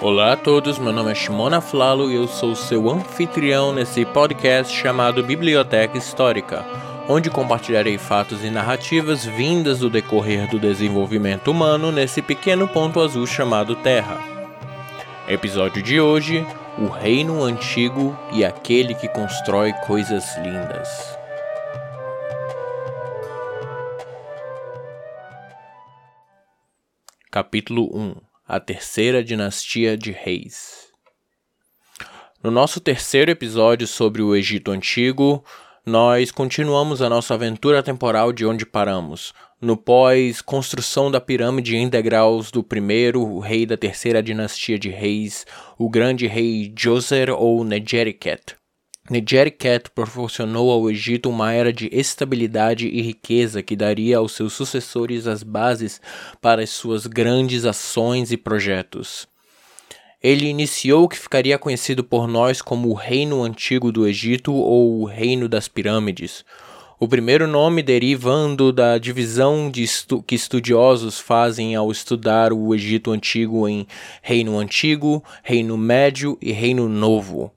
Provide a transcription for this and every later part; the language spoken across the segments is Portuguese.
Olá a todos, meu nome é Shimona Flalo e eu sou seu anfitrião nesse podcast chamado Biblioteca Histórica, onde compartilharei fatos e narrativas vindas do decorrer do desenvolvimento humano nesse pequeno ponto azul chamado Terra. Episódio de hoje: O Reino Antigo e aquele que constrói coisas lindas. Capítulo 1 a terceira dinastia de reis. No nosso terceiro episódio sobre o Egito Antigo, nós continuamos a nossa aventura temporal de onde paramos, no pós-construção da pirâmide em degraus do primeiro o rei da terceira dinastia de reis, o grande rei Djoser ou Negerket proporcionou ao Egito uma era de estabilidade e riqueza que daria aos seus sucessores as bases para as suas grandes ações e projetos. Ele iniciou o que ficaria conhecido por nós como o Reino Antigo do Egito ou o Reino das Pirâmides. O primeiro nome derivando da divisão de estu que estudiosos fazem ao estudar o Egito Antigo em Reino Antigo, Reino Médio e Reino Novo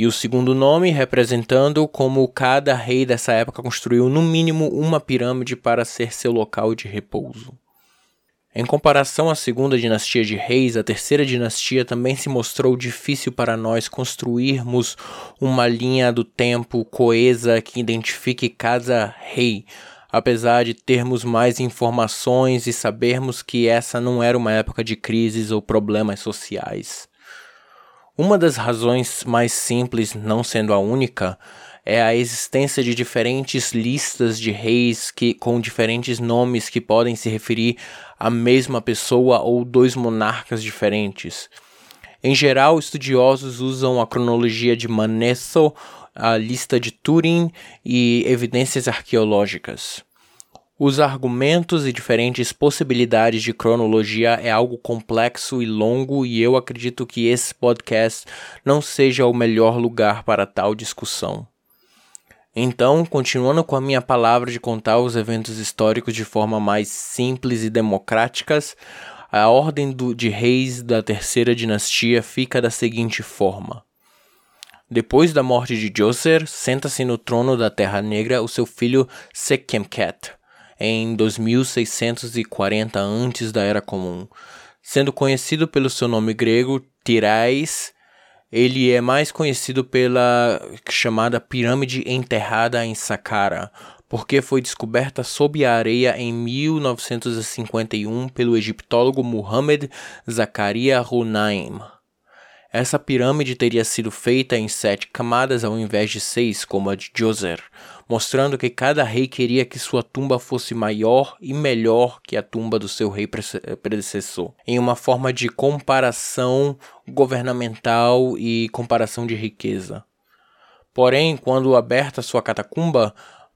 e o segundo nome representando como cada rei dessa época construiu no mínimo uma pirâmide para ser seu local de repouso. Em comparação à segunda dinastia de reis, a terceira dinastia também se mostrou difícil para nós construirmos uma linha do tempo coesa que identifique cada rei, apesar de termos mais informações e sabermos que essa não era uma época de crises ou problemas sociais. Uma das razões mais simples, não sendo a única, é a existência de diferentes listas de reis que, com diferentes nomes que podem se referir à mesma pessoa ou dois monarcas diferentes. Em geral, estudiosos usam a cronologia de Manetho, a lista de Turin e evidências arqueológicas. Os argumentos e diferentes possibilidades de cronologia é algo complexo e longo, e eu acredito que esse podcast não seja o melhor lugar para tal discussão. Então, continuando com a minha palavra de contar os eventos históricos de forma mais simples e democráticas, a ordem do, de reis da terceira dinastia fica da seguinte forma. Depois da morte de Djoser, senta-se no trono da Terra Negra o seu filho Sekemket em 2640 antes da Era Comum. Sendo conhecido pelo seu nome grego Tirais, ele é mais conhecido pela chamada Pirâmide Enterrada em Saqqara, porque foi descoberta sob a areia em 1951 pelo egiptólogo Muhammad Zakaria Hunaim. Essa pirâmide teria sido feita em sete camadas ao invés de seis, como a de Djoser, mostrando que cada rei queria que sua tumba fosse maior e melhor que a tumba do seu rei predecessor, em uma forma de comparação governamental e comparação de riqueza. Porém, quando aberta sua catacumba,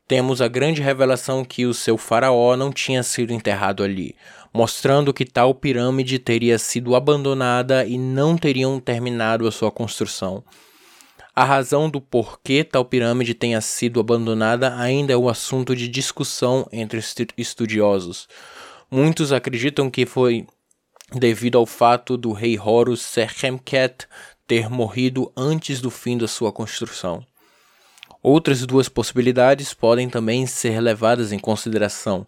temos a grande revelação que o seu faraó não tinha sido enterrado ali, mostrando que tal pirâmide teria sido abandonada e não teriam terminado a sua construção. A razão do porquê tal pirâmide tenha sido abandonada ainda é o assunto de discussão entre estudiosos. Muitos acreditam que foi devido ao fato do rei Horus Serhemket ter morrido antes do fim da sua construção. Outras duas possibilidades podem também ser levadas em consideração.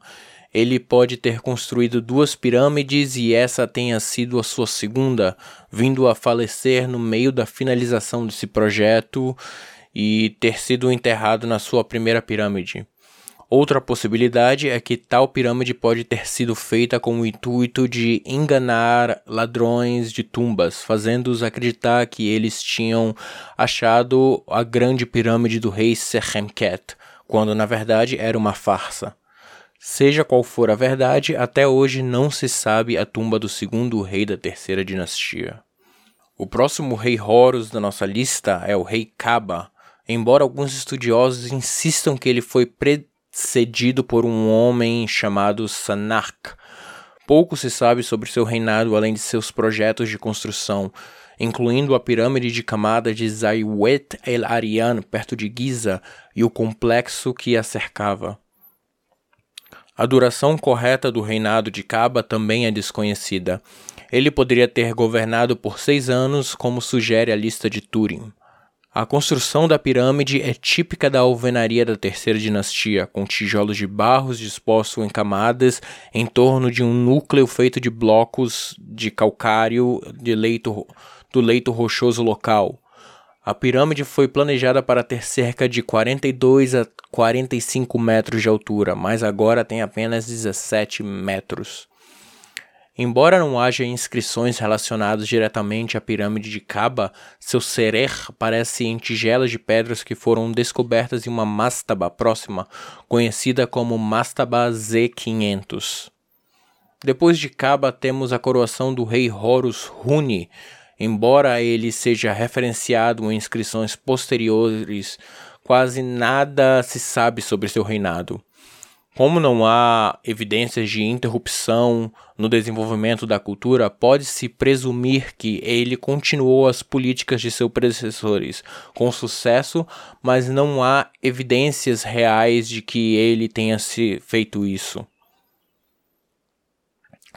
Ele pode ter construído duas pirâmides e essa tenha sido a sua segunda, vindo a falecer no meio da finalização desse projeto e ter sido enterrado na sua primeira pirâmide. Outra possibilidade é que tal pirâmide pode ter sido feita com o intuito de enganar ladrões de tumbas, fazendo-os acreditar que eles tinham achado a grande pirâmide do rei Serhemket, quando na verdade era uma farsa. Seja qual for a verdade, até hoje não se sabe a tumba do segundo rei da terceira dinastia. O próximo rei Horus da nossa lista é o rei Kaba, embora alguns estudiosos insistam que ele foi pre cedido por um homem chamado Sanark. Pouco se sabe sobre seu reinado além de seus projetos de construção, incluindo a pirâmide de camada de Zaiwet el Arian, perto de Giza, e o complexo que a cercava. A duração correta do reinado de Caba também é desconhecida. Ele poderia ter governado por seis anos, como sugere a lista de Turing. A construção da pirâmide é típica da alvenaria da terceira dinastia, com tijolos de barros dispostos em camadas em torno de um núcleo feito de blocos de calcário de leito, do leito rochoso local. A pirâmide foi planejada para ter cerca de 42 a 45 metros de altura, mas agora tem apenas 17 metros. Embora não haja inscrições relacionadas diretamente à pirâmide de Caba, seu serer parece em tigelas de pedras que foram descobertas em uma mastaba próxima, conhecida como Mastaba Z500. Depois de Caba temos a coroação do rei Horus Huni, embora ele seja referenciado em inscrições posteriores, quase nada se sabe sobre seu reinado. Como não há evidências de interrupção no desenvolvimento da cultura, pode-se presumir que ele continuou as políticas de seus predecessores com sucesso, mas não há evidências reais de que ele tenha se feito isso.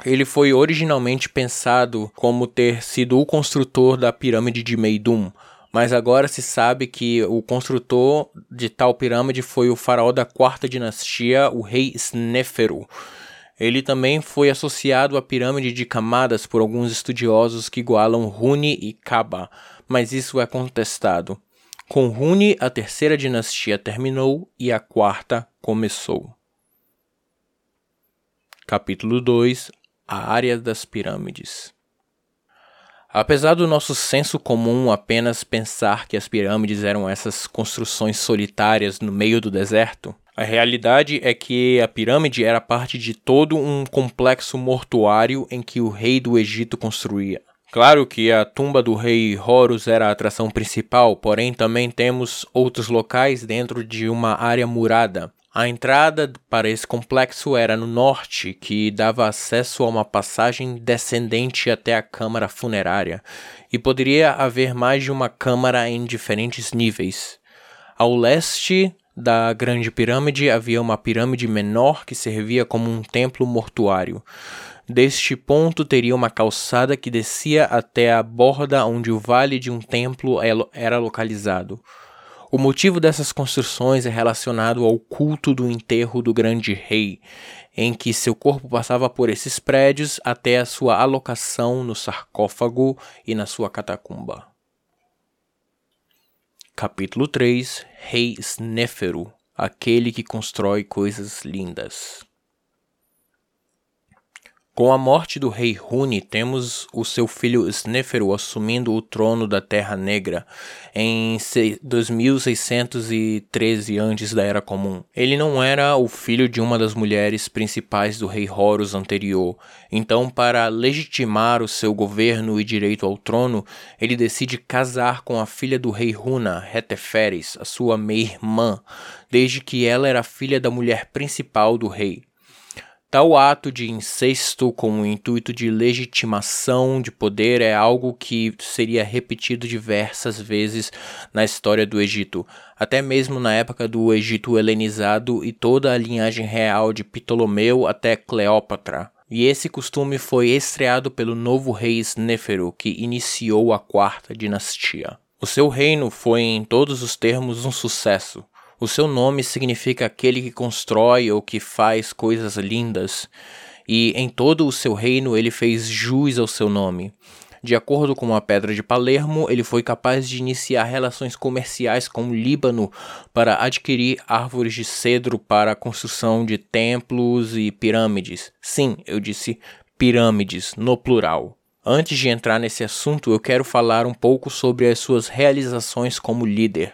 Ele foi originalmente pensado como ter sido o construtor da pirâmide de Meidum, mas agora se sabe que o construtor de tal pirâmide foi o faraó da quarta dinastia, o rei Sneferu. Ele também foi associado à pirâmide de camadas por alguns estudiosos que igualam Runi e Kaba, mas isso é contestado. Com Runi, a terceira dinastia terminou e a quarta começou. Capítulo 2 A área das pirâmides Apesar do nosso senso comum apenas pensar que as pirâmides eram essas construções solitárias no meio do deserto, a realidade é que a pirâmide era parte de todo um complexo mortuário em que o rei do Egito construía. Claro que a tumba do rei Horus era a atração principal, porém também temos outros locais dentro de uma área murada, a entrada para esse complexo era no norte, que dava acesso a uma passagem descendente até a câmara funerária, e poderia haver mais de uma câmara em diferentes níveis. Ao leste da Grande Pirâmide havia uma pirâmide menor que servia como um templo mortuário. Deste ponto teria uma calçada que descia até a borda onde o vale de um templo era localizado. O motivo dessas construções é relacionado ao culto do enterro do grande rei, em que seu corpo passava por esses prédios até a sua alocação no sarcófago e na sua catacumba. Capítulo 3 Rei Snéfero aquele que constrói coisas lindas. Com a morte do rei Huni, temos o seu filho Snéfero assumindo o trono da Terra Negra em 2613 antes da Era Comum. Ele não era o filho de uma das mulheres principais do rei Horus anterior, então para legitimar o seu governo e direito ao trono, ele decide casar com a filha do rei Huna, Heteferes, a sua meia-irmã, desde que ela era filha da mulher principal do rei. Tal ato de incesto com o intuito de legitimação de poder é algo que seria repetido diversas vezes na história do Egito, até mesmo na época do Egito helenizado e toda a linhagem real de Ptolomeu até Cleópatra. E esse costume foi estreado pelo novo rei Snéfero, que iniciou a quarta dinastia. O seu reino foi em todos os termos um sucesso. O seu nome significa aquele que constrói ou que faz coisas lindas, e em todo o seu reino ele fez jus ao seu nome. De acordo com a Pedra de Palermo, ele foi capaz de iniciar relações comerciais com o Líbano para adquirir árvores de cedro para a construção de templos e pirâmides. Sim, eu disse pirâmides, no plural. Antes de entrar nesse assunto, eu quero falar um pouco sobre as suas realizações como líder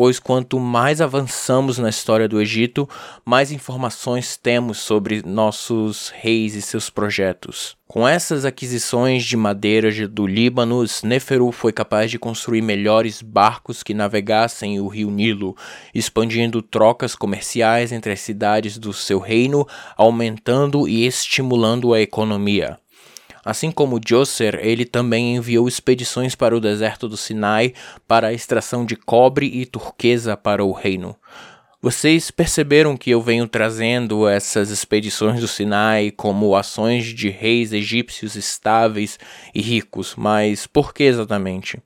pois quanto mais avançamos na história do Egito, mais informações temos sobre nossos reis e seus projetos. Com essas aquisições de madeira do Líbano, Sneferu foi capaz de construir melhores barcos que navegassem o rio Nilo, expandindo trocas comerciais entre as cidades do seu reino, aumentando e estimulando a economia. Assim como Djoser, ele também enviou expedições para o deserto do Sinai para a extração de cobre e turquesa para o reino. Vocês perceberam que eu venho trazendo essas expedições do Sinai como ações de reis egípcios estáveis e ricos, mas por que exatamente?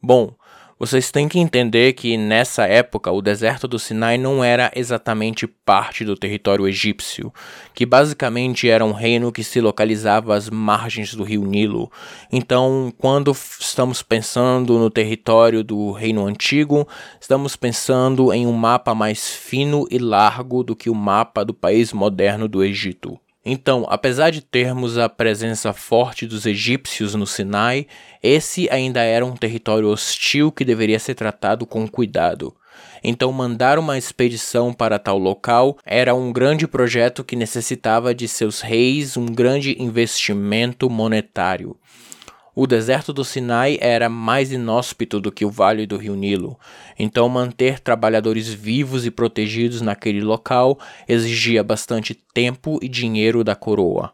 Bom, vocês têm que entender que nessa época o deserto do Sinai não era exatamente parte do território egípcio, que basicamente era um reino que se localizava às margens do rio Nilo. Então, quando estamos pensando no território do reino antigo, estamos pensando em um mapa mais fino e largo do que o mapa do país moderno do Egito. Então, apesar de termos a presença forte dos egípcios no Sinai, esse ainda era um território hostil que deveria ser tratado com cuidado. Então, mandar uma expedição para tal local era um grande projeto que necessitava de seus reis um grande investimento monetário. O deserto do Sinai era mais inóspito do que o vale do rio Nilo, então manter trabalhadores vivos e protegidos naquele local exigia bastante tempo e dinheiro da coroa.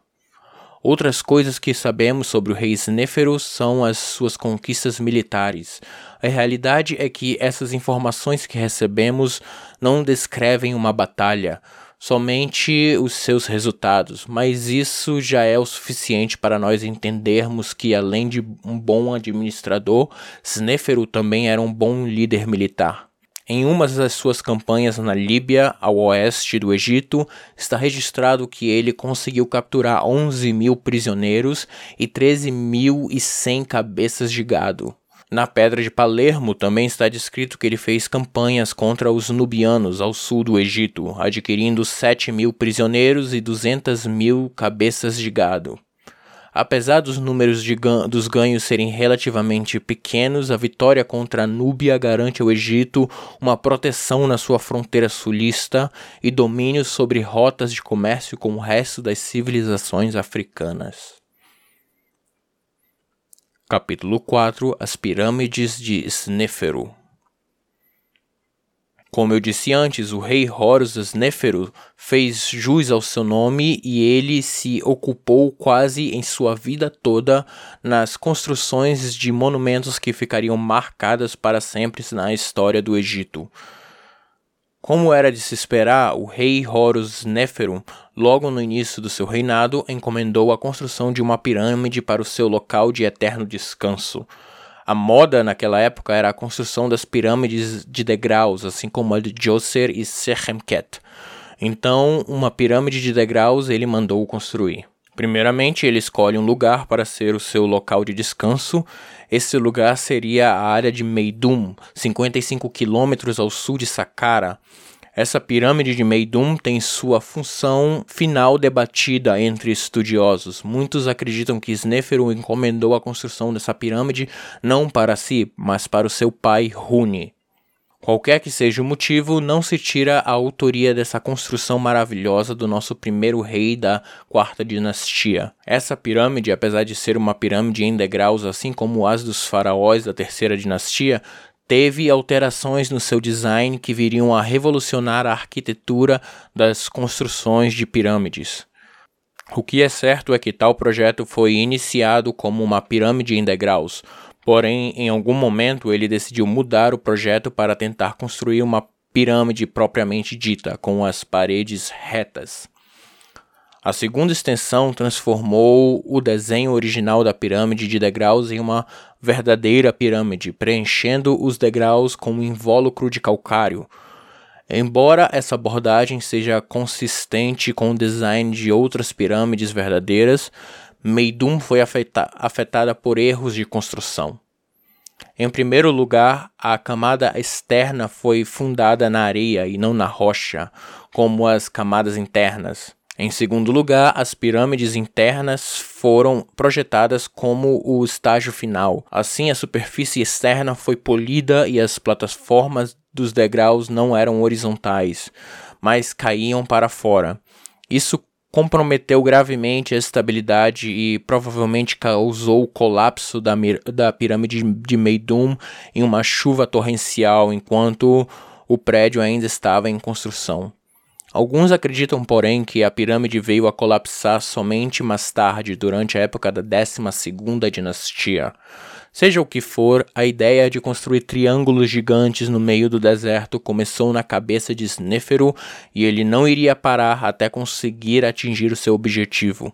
Outras coisas que sabemos sobre o rei Snéfero são as suas conquistas militares. A realidade é que essas informações que recebemos não descrevem uma batalha, somente os seus resultados, mas isso já é o suficiente para nós entendermos que, além de um bom administrador, Snéfero também era um bom líder militar. Em uma das suas campanhas na Líbia, ao oeste do Egito, está registrado que ele conseguiu capturar 11 mil prisioneiros e 13.100 cabeças de gado. Na Pedra de Palermo também está descrito que ele fez campanhas contra os nubianos ao sul do Egito, adquirindo 7 mil prisioneiros e 200 mil cabeças de gado. Apesar dos números gan dos ganhos serem relativamente pequenos, a vitória contra a Núbia garante ao Egito uma proteção na sua fronteira sulista e domínio sobre rotas de comércio com o resto das civilizações africanas. Capítulo 4 As Pirâmides de Snéfero Como eu disse antes, o rei Horus Snéfero fez jus ao seu nome e ele se ocupou quase em sua vida toda nas construções de monumentos que ficariam marcadas para sempre na história do Egito. Como era de se esperar, o rei Horus Néferum, logo no início do seu reinado, encomendou a construção de uma pirâmide para o seu local de eterno descanso. A moda naquela época era a construção das pirâmides de degraus, assim como a de Djoser e Sechemket. Então, uma pirâmide de degraus ele mandou construir. Primeiramente, ele escolhe um lugar para ser o seu local de descanso. Esse lugar seria a área de Meidum, 55 quilômetros ao sul de Saqqara. Essa pirâmide de Meidum tem sua função final debatida entre estudiosos. Muitos acreditam que Snéfero encomendou a construção dessa pirâmide não para si, mas para o seu pai Huni. Qualquer que seja o motivo, não se tira a autoria dessa construção maravilhosa do nosso primeiro rei da quarta dinastia. Essa pirâmide, apesar de ser uma pirâmide em degraus, assim como as dos faraós da terceira dinastia, teve alterações no seu design que viriam a revolucionar a arquitetura das construções de pirâmides. O que é certo é que tal projeto foi iniciado como uma pirâmide em degraus, Porém, em algum momento, ele decidiu mudar o projeto para tentar construir uma pirâmide propriamente dita, com as paredes retas. A segunda extensão transformou o desenho original da pirâmide de degraus em uma verdadeira pirâmide, preenchendo os degraus com um invólucro de calcário. Embora essa abordagem seja consistente com o design de outras pirâmides verdadeiras, Meidum foi afeta afetada por erros de construção. Em primeiro lugar, a camada externa foi fundada na areia e não na rocha, como as camadas internas. Em segundo lugar, as pirâmides internas foram projetadas como o estágio final. Assim, a superfície externa foi polida e as plataformas dos degraus não eram horizontais, mas caíam para fora. Isso comprometeu gravemente a estabilidade e provavelmente causou o colapso da, da pirâmide de Meidum em uma chuva torrencial enquanto o prédio ainda estava em construção. Alguns acreditam, porém, que a pirâmide veio a colapsar somente mais tarde, durante a época da 12ª dinastia. Seja o que for, a ideia de construir triângulos gigantes no meio do deserto começou na cabeça de Snéfero e ele não iria parar até conseguir atingir o seu objetivo.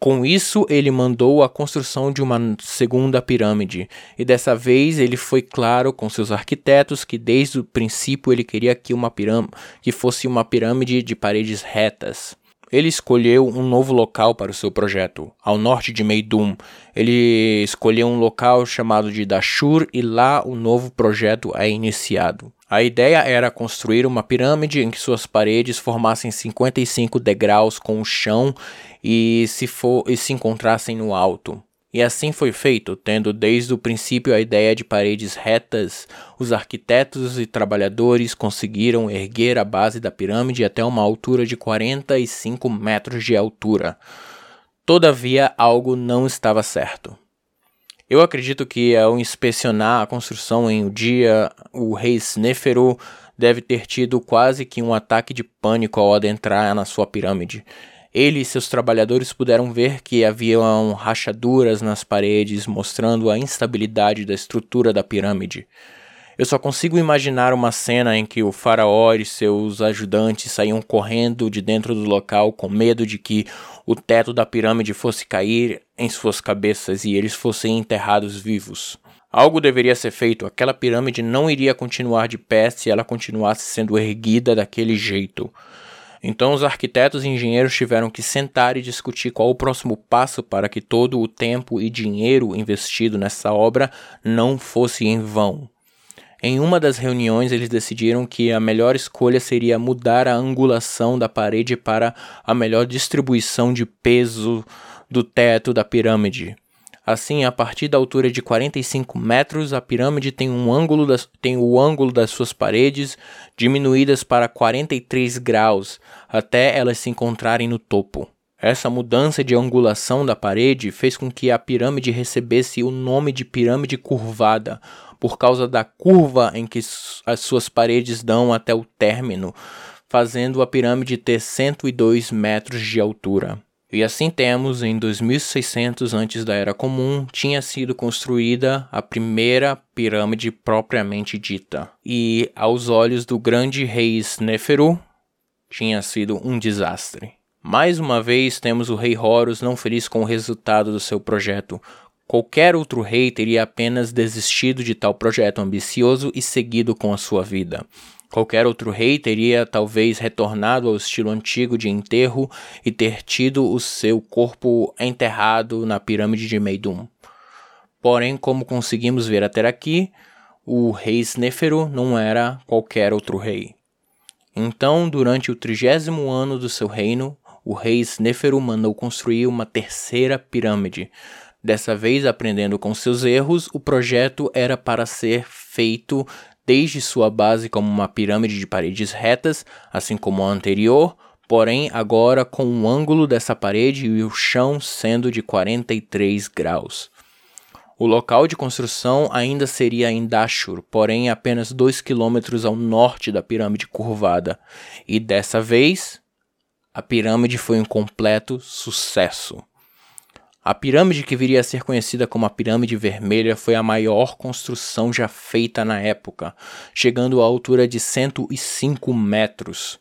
Com isso, ele mandou a construção de uma segunda pirâmide, e dessa vez ele foi claro com seus arquitetos que desde o princípio ele queria que uma pirâmide que fosse uma pirâmide de paredes retas. Ele escolheu um novo local para o seu projeto, ao norte de Meidum. Ele escolheu um local chamado de Dashur e lá o novo projeto é iniciado. A ideia era construir uma pirâmide em que suas paredes formassem 55 degraus com o chão e se, for, e se encontrassem no alto. E assim foi feito, tendo desde o princípio a ideia de paredes retas, os arquitetos e trabalhadores conseguiram erguer a base da pirâmide até uma altura de 45 metros de altura. Todavia, algo não estava certo. Eu acredito que ao inspecionar a construção em um dia, o rei Snéfero deve ter tido quase que um ataque de pânico ao adentrar na sua pirâmide. Ele e seus trabalhadores puderam ver que haviam rachaduras nas paredes, mostrando a instabilidade da estrutura da pirâmide. Eu só consigo imaginar uma cena em que o faraó e seus ajudantes saíam correndo de dentro do local com medo de que o teto da pirâmide fosse cair em suas cabeças e eles fossem enterrados vivos. Algo deveria ser feito, aquela pirâmide não iria continuar de pé se ela continuasse sendo erguida daquele jeito. Então os arquitetos e engenheiros tiveram que sentar e discutir qual o próximo passo para que todo o tempo e dinheiro investido nessa obra não fosse em vão. Em uma das reuniões, eles decidiram que a melhor escolha seria mudar a angulação da parede para a melhor distribuição de peso do teto da pirâmide. Assim, a partir da altura de 45 metros, a pirâmide tem, um ângulo das, tem o ângulo das suas paredes diminuídas para 43 graus, até elas se encontrarem no topo. Essa mudança de angulação da parede fez com que a pirâmide recebesse o nome de pirâmide curvada, por causa da curva em que as suas paredes dão até o término, fazendo a pirâmide ter 102 metros de altura. E assim temos, em 2600 antes da Era Comum, tinha sido construída a primeira pirâmide propriamente dita. E aos olhos do grande rei Snéferu, tinha sido um desastre. Mais uma vez temos o rei Horus não feliz com o resultado do seu projeto, Qualquer outro rei teria apenas desistido de tal projeto ambicioso e seguido com a sua vida. Qualquer outro rei teria talvez retornado ao estilo antigo de enterro e ter tido o seu corpo enterrado na pirâmide de Meidum. Porém, como conseguimos ver até aqui, o rei Snéfero não era qualquer outro rei. Então, durante o trigésimo ano do seu reino, o rei Snéfero mandou construir uma terceira pirâmide, Dessa vez, aprendendo com seus erros, o projeto era para ser feito desde sua base como uma pirâmide de paredes retas, assim como a anterior, porém agora com o ângulo dessa parede e o chão sendo de 43 graus. O local de construção ainda seria em Dashur, porém apenas 2 quilômetros ao norte da pirâmide curvada, e dessa vez a pirâmide foi um completo sucesso. A pirâmide que viria a ser conhecida como a Pirâmide Vermelha foi a maior construção já feita na época, chegando à altura de 105 metros.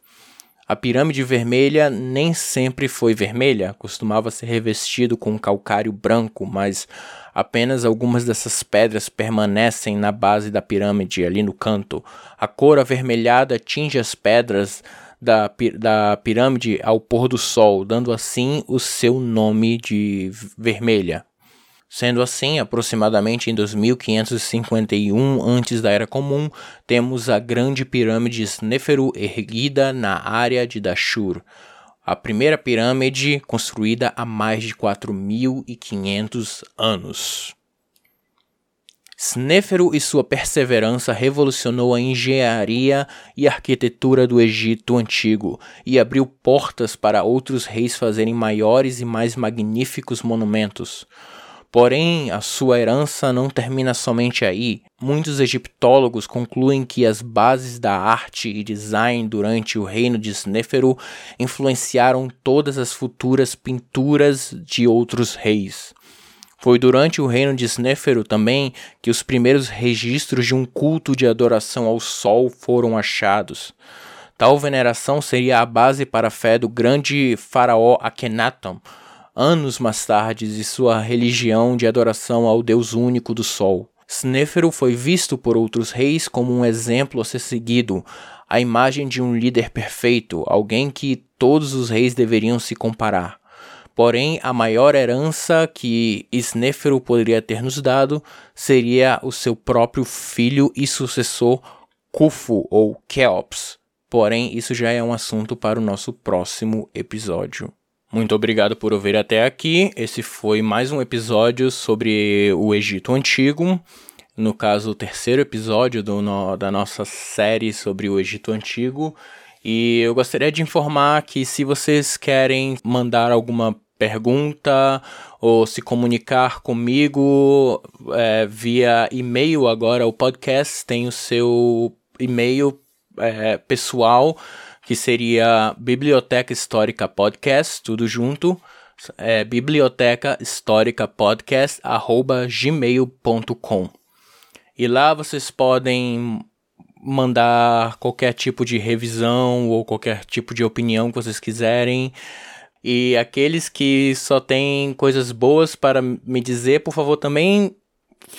A pirâmide vermelha nem sempre foi vermelha, costumava ser revestido com calcário branco, mas apenas algumas dessas pedras permanecem na base da pirâmide, ali no canto. A cor avermelhada tinge as pedras da, da pirâmide ao pôr do sol, dando assim o seu nome de vermelha. Sendo assim, aproximadamente em 2551 antes da Era Comum, temos a Grande Pirâmide Sneferu erguida na área de Dashur, a primeira pirâmide construída há mais de 4500 anos. Snéfero e sua perseverança revolucionou a engenharia e arquitetura do Egito antigo e abriu portas para outros reis fazerem maiores e mais magníficos monumentos. Porém, a sua herança não termina somente aí. Muitos egiptólogos concluem que as bases da arte e design durante o reino de Sneferu influenciaram todas as futuras pinturas de outros reis. Foi durante o reino de Sneferu também que os primeiros registros de um culto de adoração ao sol foram achados. Tal veneração seria a base para a fé do grande faraó Akhenaton, anos mais tarde de sua religião de adoração ao Deus único do Sol. Snéfero foi visto por outros reis como um exemplo a ser seguido, a imagem de um líder perfeito, alguém que todos os reis deveriam se comparar. Porém, a maior herança que Snéfero poderia ter nos dado seria o seu próprio filho e sucessor Khufu ou Keops. Porém, isso já é um assunto para o nosso próximo episódio. Muito obrigado por ouvir até aqui. Esse foi mais um episódio sobre o Egito Antigo. No caso, o terceiro episódio do, no, da nossa série sobre o Egito Antigo. E eu gostaria de informar que se vocês querem mandar alguma pergunta ou se comunicar comigo é, via e-mail agora, o podcast tem o seu e-mail é, pessoal que seria Biblioteca Histórica Podcast, tudo junto, é biblioteca histórica podcast arroba gmail.com e lá vocês podem mandar qualquer tipo de revisão ou qualquer tipo de opinião que vocês quiserem. E aqueles que só têm coisas boas para me dizer, por favor, também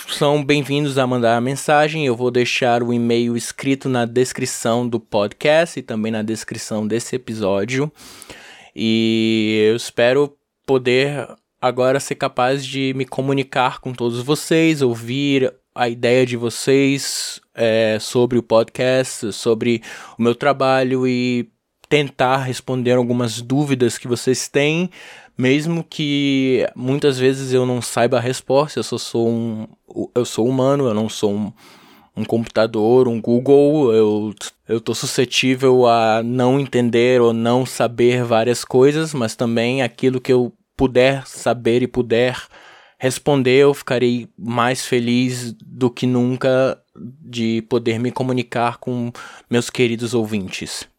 são bem-vindos a mandar a mensagem. Eu vou deixar o e-mail escrito na descrição do podcast e também na descrição desse episódio. E eu espero poder agora ser capaz de me comunicar com todos vocês, ouvir a ideia de vocês é, sobre o podcast, sobre o meu trabalho e tentar responder algumas dúvidas que vocês têm mesmo que muitas vezes eu não saiba a resposta, eu só sou um eu sou humano, eu não sou um, um computador, um Google, eu eu tô suscetível a não entender ou não saber várias coisas, mas também aquilo que eu puder saber e puder responder, eu ficarei mais feliz do que nunca de poder me comunicar com meus queridos ouvintes.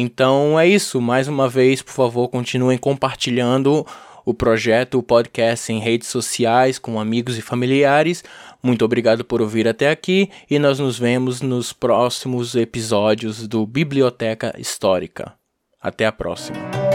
Então é isso. Mais uma vez, por favor, continuem compartilhando o projeto, o podcast em redes sociais com amigos e familiares. Muito obrigado por ouvir até aqui e nós nos vemos nos próximos episódios do Biblioteca Histórica. Até a próxima.